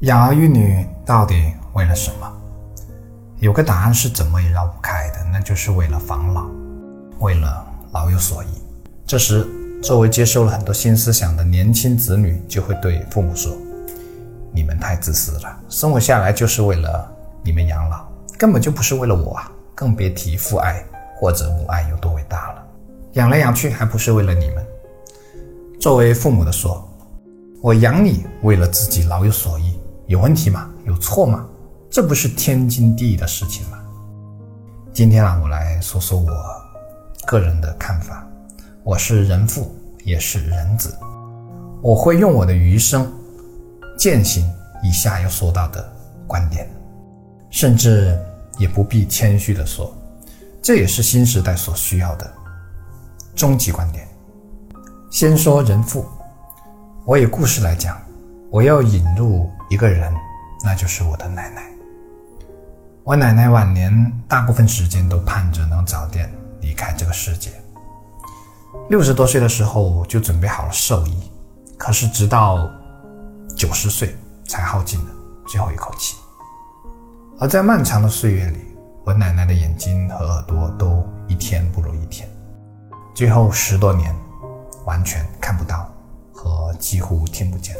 养儿育女到底为了什么？有个答案是怎么也绕不开的，那就是为了防老，为了老有所依。这时，作为接受了很多新思想的年轻子女就会对父母说：“你们太自私了，生我下来就是为了你们养老，根本就不是为了我啊！更别提父爱或者母爱有多伟大了，养来养去还不是为了你们？”作为父母的说：“我养你为了自己老有所依。”有问题吗？有错吗？这不是天经地义的事情吗？今天啊，我来说说我个人的看法。我是人父，也是人子。我会用我的余生践行以下要说到的观点，甚至也不必谦虚的说，这也是新时代所需要的终极观点。先说人父，我以故事来讲。我要引入一个人，那就是我的奶奶。我奶奶晚年大部分时间都盼着能早点离开这个世界。六十多岁的时候就准备好了寿衣，可是直到九十岁才耗尽了最后一口气。而在漫长的岁月里，我奶奶的眼睛和耳朵都一天不如一天，最后十多年完全看不到和几乎听不见。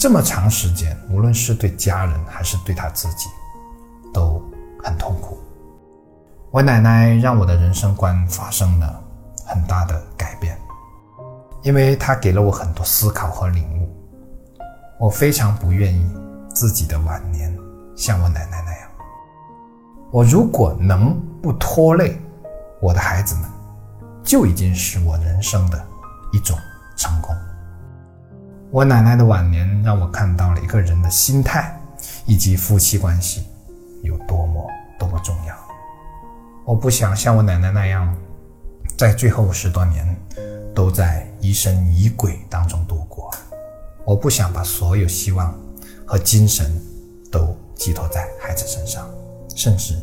这么长时间，无论是对家人还是对他自己，都很痛苦。我奶奶让我的人生观发生了很大的改变，因为她给了我很多思考和领悟。我非常不愿意自己的晚年像我奶奶那样。我如果能不拖累我的孩子们，就已经是我人生的一种成功。我奶奶的晚年让我看到了一个人的心态，以及夫妻关系有多么多么重要。我不想像我奶奶那样，在最后十多年都在疑神疑鬼当中度过。我不想把所有希望和精神都寄托在孩子身上，甚至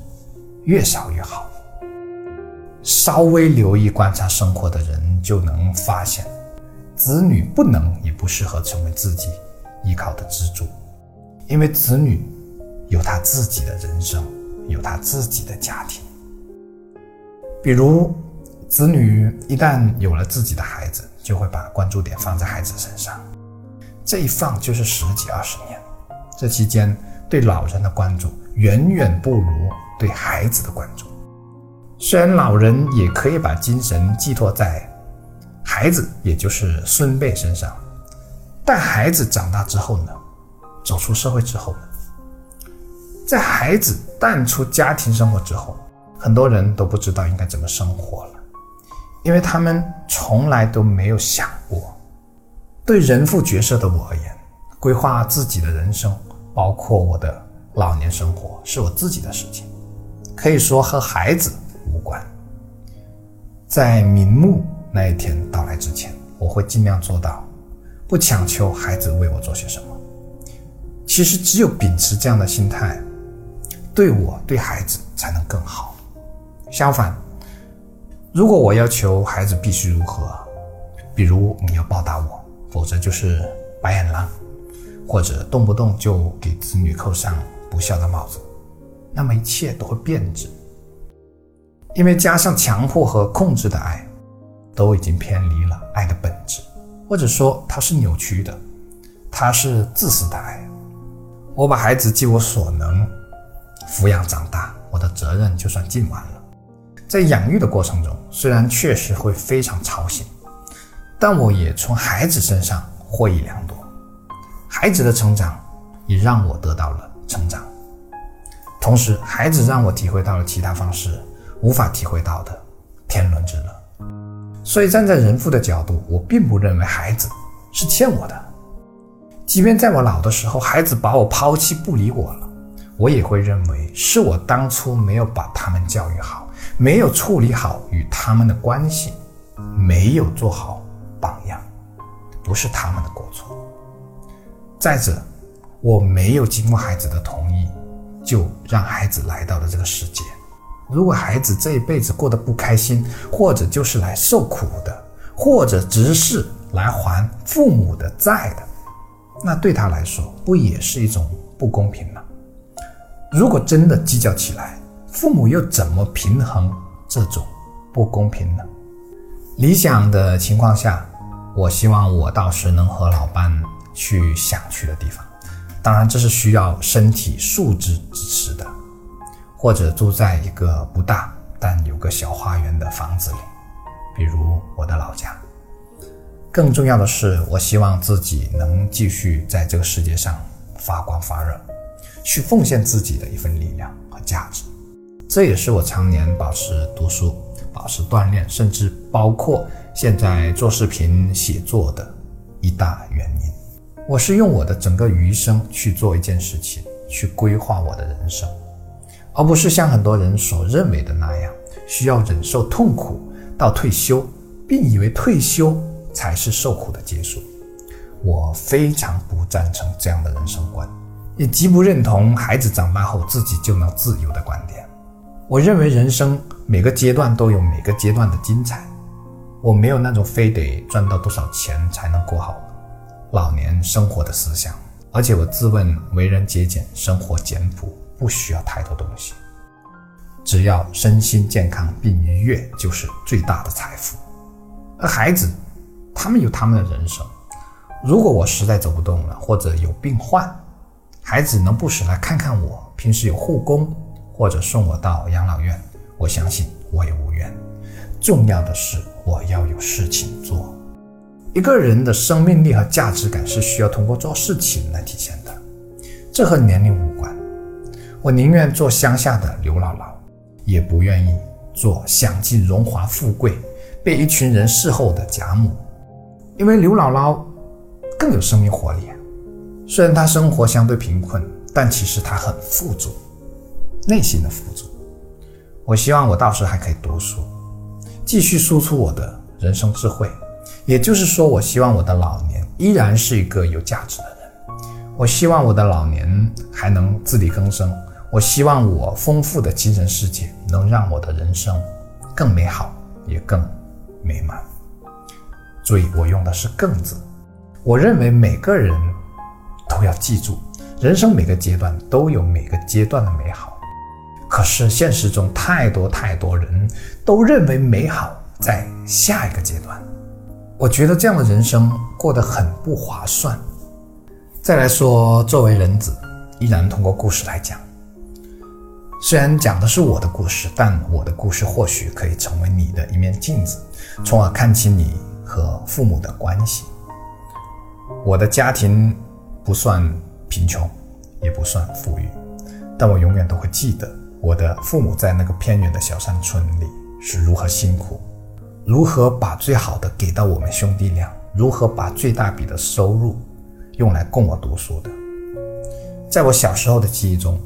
越少越好。稍微留意观察生活的人就能发现。子女不能也不适合成为自己依靠的支柱，因为子女有他自己的人生，有他自己的家庭。比如，子女一旦有了自己的孩子，就会把关注点放在孩子身上，这一放就是十几二十年。这期间对老人的关注远远不如对孩子的关注。虽然老人也可以把精神寄托在。孩子，也就是孙辈身上，但孩子长大之后呢，走出社会之后呢，在孩子淡出家庭生活之后，很多人都不知道应该怎么生活了，因为他们从来都没有想过。对人父角色的我而言，规划自己的人生，包括我的老年生活，是我自己的事情，可以说和孩子无关。在明目。那一天到来之前，我会尽量做到，不强求孩子为我做些什么。其实，只有秉持这样的心态，对我对孩子才能更好。相反，如果我要求孩子必须如何，比如你要报答我，否则就是白眼狼，或者动不动就给子女扣上不孝的帽子，那么一切都会变质，因为加上强迫和控制的爱。都已经偏离了爱的本质，或者说它是扭曲的，它是自私的爱。我把孩子尽我所能抚养长大，我的责任就算尽完了。在养育的过程中，虽然确实会非常操心，但我也从孩子身上获益良多。孩子的成长也让我得到了成长，同时孩子让我体会到了其他方式无法体会到的天伦之乐。所以，站在人父的角度，我并不认为孩子是欠我的。即便在我老的时候，孩子把我抛弃不理我了，我也会认为是我当初没有把他们教育好，没有处理好与他们的关系，没有做好榜样，不是他们的过错。再者，我没有经过孩子的同意，就让孩子来到了这个世界。如果孩子这一辈子过得不开心，或者就是来受苦的，或者只是来还父母的债的，那对他来说不也是一种不公平吗？如果真的计较起来，父母又怎么平衡这种不公平呢？理想的情况下，我希望我到时能和老伴去想去的地方，当然这是需要身体素质支持的，或者住在一个不大但有个小花园的房子里，比如我的老家。更重要的是，我希望自己能继续在这个世界上发光发热，去奉献自己的一份力量和价值。这也是我常年保持读书、保持锻炼，甚至包括现在做视频写作的一大原因。我是用我的整个余生去做一件事情，去规划我的人生，而不是像很多人所认为的那样，需要忍受痛苦到退休，并以为退休。才是受苦的结束。我非常不赞成这样的人生观，也极不认同孩子长大后自己就能自由的观点。我认为人生每个阶段都有每个阶段的精彩。我没有那种非得赚到多少钱才能过好老年生活的思想，而且我自问为人节俭，生活简朴，不需要太多东西，只要身心健康并愉悦就是最大的财富。而孩子。他们有他们的人生。如果我实在走不动了，或者有病患，孩子能不时来看看我，平时有护工，或者送我到养老院，我相信我也无怨。重要的是我要有事情做。一个人的生命力和价值感是需要通过做事情来体现的，这和年龄无。我宁愿做乡下的刘姥姥，也不愿意做享尽荣华富贵、被一群人侍候的贾母。因为刘姥姥更有生命活力，虽然她生活相对贫困，但其实她很富足，内心的富足。我希望我到时还可以读书，继续输出我的人生智慧。也就是说，我希望我的老年依然是一个有价值的人。我希望我的老年还能自力更生。我希望我丰富的精神世界能让我的人生更美好，也更美满。注意，我用的是“更”字。我认为每个人都要记住，人生每个阶段都有每个阶段的美好。可是现实中太多太多人都认为美好在下一个阶段。我觉得这样的人生过得很不划算。再来说，作为人子，依然通过故事来讲。虽然讲的是我的故事，但我的故事或许可以成为你的一面镜子，从而看清你。和父母的关系，我的家庭不算贫穷，也不算富裕，但我永远都会记得我的父母在那个偏远的小山村里是如何辛苦，如何把最好的给到我们兄弟俩，如何把最大笔的收入用来供我读书的。在我小时候的记忆中，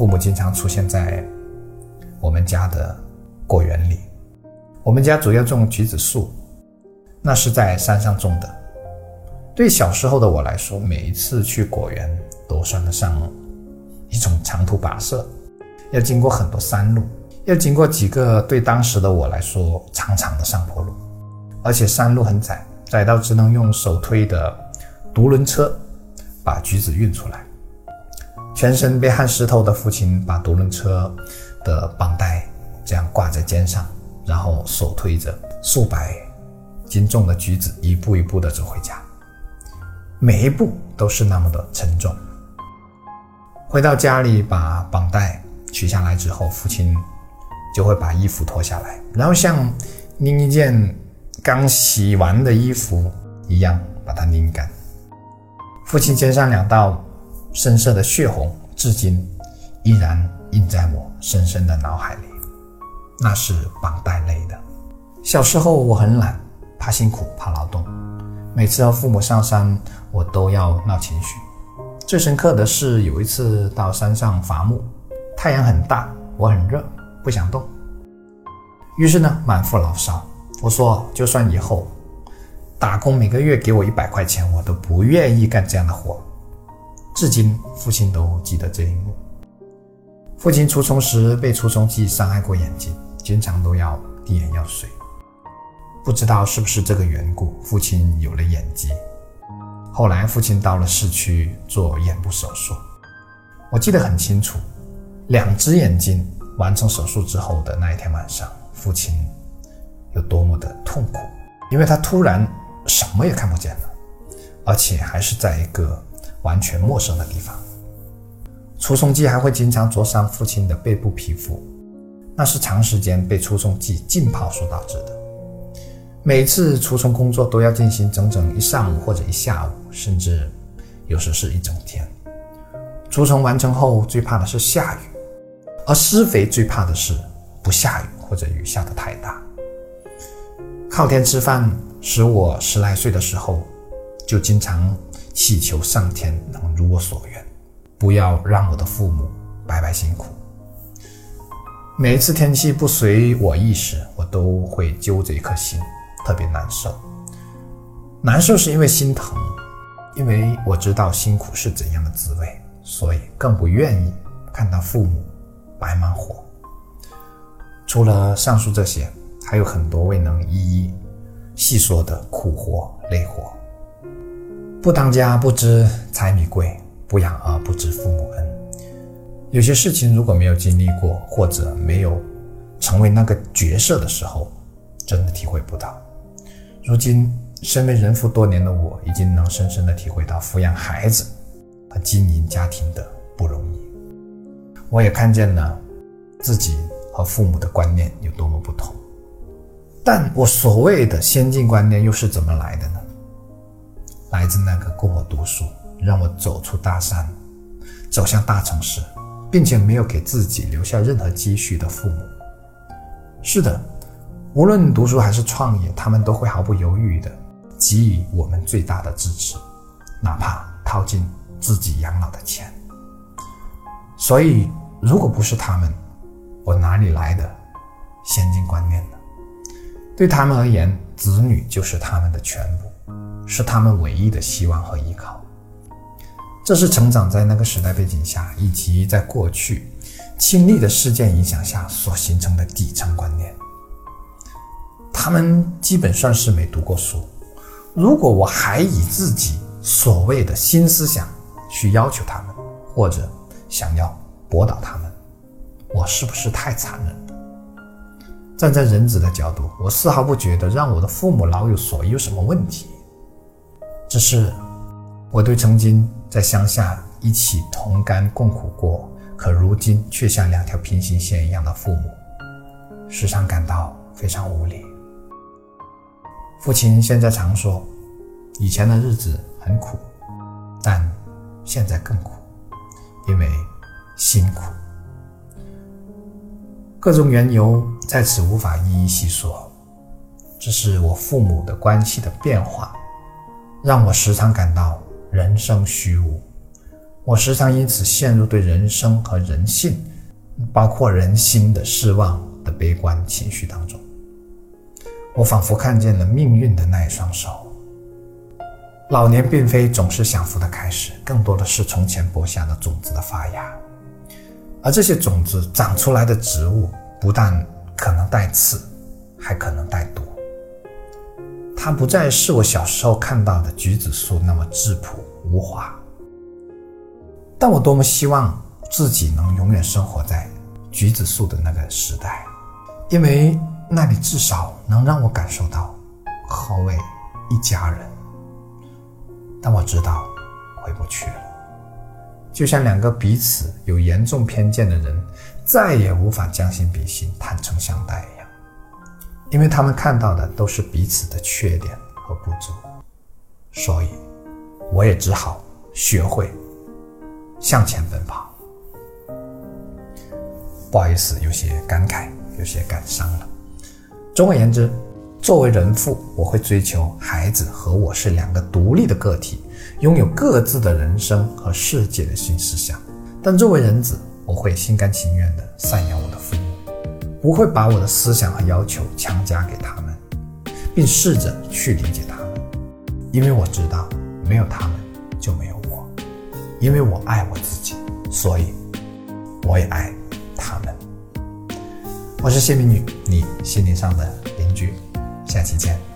父母经常出现在我们家的果园里，我们家主要种橘子树。那是在山上种的。对小时候的我来说，每一次去果园都算得上一种长途跋涉，要经过很多山路，要经过几个对当时的我来说长长的上坡路，而且山路很窄，窄到只能用手推的独轮车把橘子运出来。全身被汗湿透的父亲把独轮车的绑带这样挂在肩上，然后手推着数百。斤重的橘子一步一步地走回家，每一步都是那么的沉重。回到家里，把绑带取下来之后，父亲就会把衣服脱下来，然后像拧一件刚洗完的衣服一样把它拧干。父亲肩上两道深色的血红，至今依然印在我深深的脑海里，那是绑带勒的。小时候我很懒。怕辛苦，怕劳动，每次和父母上山，我都要闹情绪。最深刻的是有一次到山上伐木，太阳很大，我很热，不想动。于是呢，满腹牢骚，我说，就算以后打工每个月给我一百块钱，我都不愿意干这样的活。至今，父亲都记得这一幕。父亲除虫时被除虫剂伤害过眼睛，经常都要滴眼药水。不知道是不是这个缘故，父亲有了眼疾。后来父亲到了市区做眼部手术，我记得很清楚，两只眼睛完成手术之后的那一天晚上，父亲有多么的痛苦，因为他突然什么也看不见了，而且还是在一个完全陌生的地方。除虫剂还会经常灼伤父亲的背部皮肤，那是长时间被除虫剂浸泡所导致的。每次除虫工作都要进行整整一上午或者一下午，甚至有时是一整天。除虫完成后，最怕的是下雨，而施肥最怕的是不下雨或者雨下的太大。靠天吃饭，使我十来岁的时候就经常祈求上天能如我所愿。不要让我的父母白白辛苦。每一次天气不随我意时，我都会揪着一颗心，特别难受。难受是因为心疼，因为我知道辛苦是怎样的滋味，所以更不愿意看到父母白忙活。除了上述这些，还有很多未能一一细说的苦活累活。不当家不知柴米贵。不养儿不知父母恩，有些事情如果没有经历过，或者没有成为那个角色的时候，真的体会不到。如今身为人父多年的我，已经能深深的体会到抚养孩子和经营家庭的不容易。我也看见了自己和父母的观念有多么不同。但我所谓的先进观念又是怎么来的呢？来自那个供我读书。让我走出大山，走向大城市，并且没有给自己留下任何积蓄的父母。是的，无论读书还是创业，他们都会毫不犹豫地给予我们最大的支持，哪怕掏尽自己养老的钱。所以，如果不是他们，我哪里来的先进观念呢？对他们而言，子女就是他们的全部，是他们唯一的希望和依靠。这是成长在那个时代背景下，以及在过去亲历的事件影响下所形成的底层观念。他们基本算是没读过书。如果我还以自己所谓的新思想去要求他们，或者想要驳倒他们，我是不是太残忍？站在人子的角度，我丝毫不觉得让我的父母老有所依有什么问题。只是我对曾经。在乡下一起同甘共苦过，可如今却像两条平行线一样的父母，时常感到非常无力。父亲现在常说，以前的日子很苦，但现在更苦，因为辛苦。各种缘由在此无法一一细说，这是我父母的关系的变化，让我时常感到。人生虚无，我时常因此陷入对人生和人性，包括人心的失望的悲观情绪当中。我仿佛看见了命运的那一双手。老年并非总是享福的开始，更多的是从前播下的种子的发芽。而这些种子长出来的植物，不但可能带刺，还可能带毒。它不再是我小时候看到的橘子树那么质朴无华，但我多么希望自己能永远生活在橘子树的那个时代，因为那里至少能让我感受到何为一家人。但我知道回不去了，就像两个彼此有严重偏见的人再也无法将心比心、坦诚相待。因为他们看到的都是彼此的缺点和不足，所以我也只好学会向前奔跑。不好意思，有些感慨，有些感伤了。总而言之，作为人父，我会追求孩子和我是两个独立的个体，拥有各自的人生和世界的新思想。但作为人子，我会心甘情愿地赡养我的父母。不会把我的思想和要求强加给他们，并试着去理解他们，因为我知道没有他们就没有我，因为我爱我自己，所以我也爱他们。我是谢明女，你心灵上的邻居，下期见。